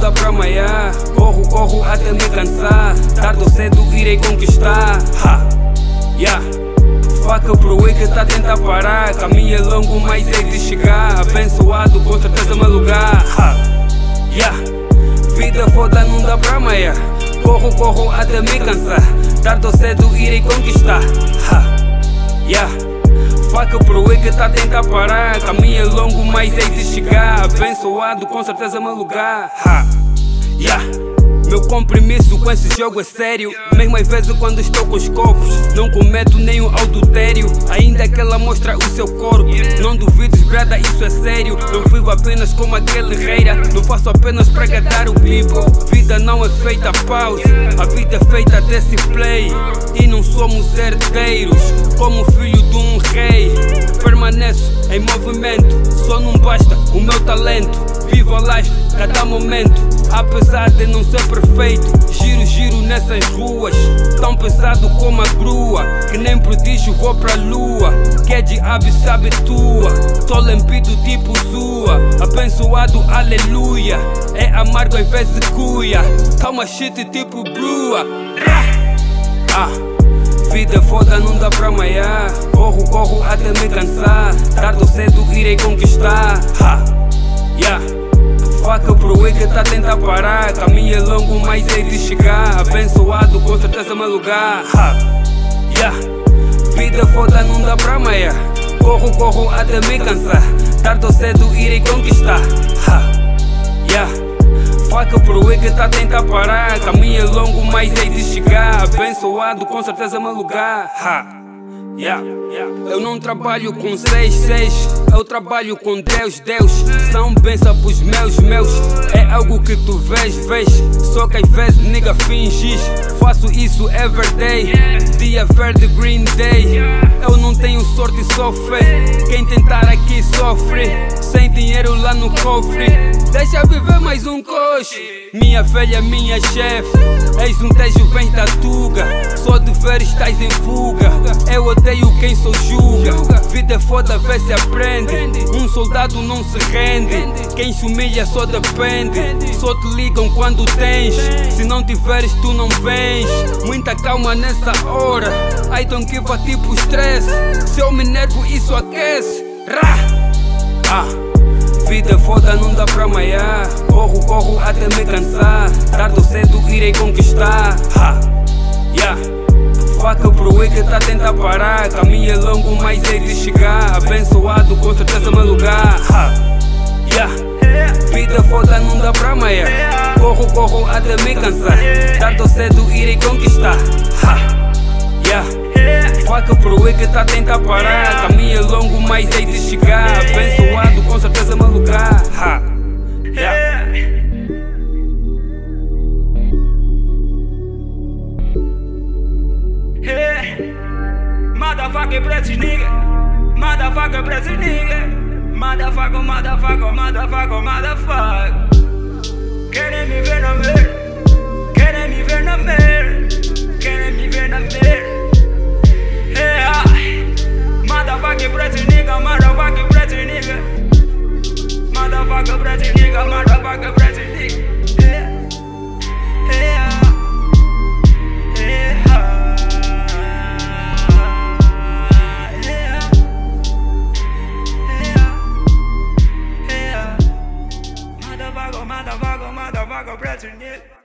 dá pra maiar. Corro, corro até me cansar. Tarde ou cedo irei conquistar. Ha, yeah. Faca pro que tá a tentar parar. Caminho é longo, mas é de chegar. Abençoado, com certeza meu lugar. Ha, yeah. Vida foda não dá pra maiar. Corro, corro até me cansar. Tarde ou cedo irei conquistar. Ha. E que tá a tentar parar. Caminho é longo, mas é de chegar. Abençoado, com certeza meu lugar. Ha, yeah. Meu compromisso com esse jogo é sério. Mesmo às vezes quando estou com os copos, não cometo nenhum adultério. Ainda que ela mostra o seu corpo. Não duvides, brada, isso é sério. Não vivo apenas como aquele reira. Não faço apenas para agradar o people. Vida não é feita pausa, a vida é feita desse play. E não somos herdeiros, como filho de um rei. Permaneço em movimento, só não basta o meu talento. Vivo a life, cada momento, apesar de não ser perfeito. Giro, giro nessas ruas, tão pesado como a grua. Que nem prodígio vou pra lua. Que é diabo sabe tua. Tô limpido tipo sua, abençoado, aleluia. É amargo invés de cuia. Calma shit tipo brua. Ah. Vida é foda, não dá pra maiar. Corro, corro até me cansar. Tarde ou cedo irei conquistar. Ha, yeah. Faca pro e que tá a parar. Caminho é longo, mas é de chegar. Abençoado, com certeza meu lugar. Ha, yeah. Vida é foda, não dá pra maiar. Corro, corro até me cansar. Tarde ou cedo irei conquistar. Ha, yeah. Faca pro e que tá a tentar parar. Caminho é longo, mas é de chegar. Abençoado, com certeza meu lugar. Ha. Eu não trabalho com seis, seis, eu trabalho com Deus, Deus. São bênçãos pros meus, meus. É algo que tu vês, vês. Só que às vezes nigga fingis. Faço isso everyday. Dia verde, green day. Eu não tenho sorte, só fé. Quem tentar aqui sofre. Sem dinheiro lá no cofre. Deixa viver mais um coche. Minha velha, minha chefe. Eis um tejo, vem da tuga. Só de ver estás em fuga. Eu odeio quem só julga. Vida é foda, vê se aprende. Um soldado não se rende. Quem se humilha só depende. Só te ligam quando tens. Se não tiveres, tu não vens. Muita calma nessa hora. I don't give a tipo stress. Se eu me nervo, isso aquece. Rá! Ah. Vida é foda, não dá pra maiar. Corro, corro até me cansar. Tarde ou cedo irei conquistar. Ha, yeah. E que tá a tentar parar. Caminho é longo, mas é de chegar. Abençoado, com certeza meu lugar. Ha, yeah. Vida foda, não dá pra maiar. Corro, corro até me cansar. Tarde ou cedo irei conquistar. Ha, yeah. E que tá a tentar parar. Caminho é longo, mas é de chegar. Abençoado, com certeza meu lugar. Motherfucker pra esses niggas. Motherfucker pra esses niggas. Motherfucker, motherfucker, motherfucker, motherfucker. Querem me ver no merda. Eh? Ah. Hey, ah.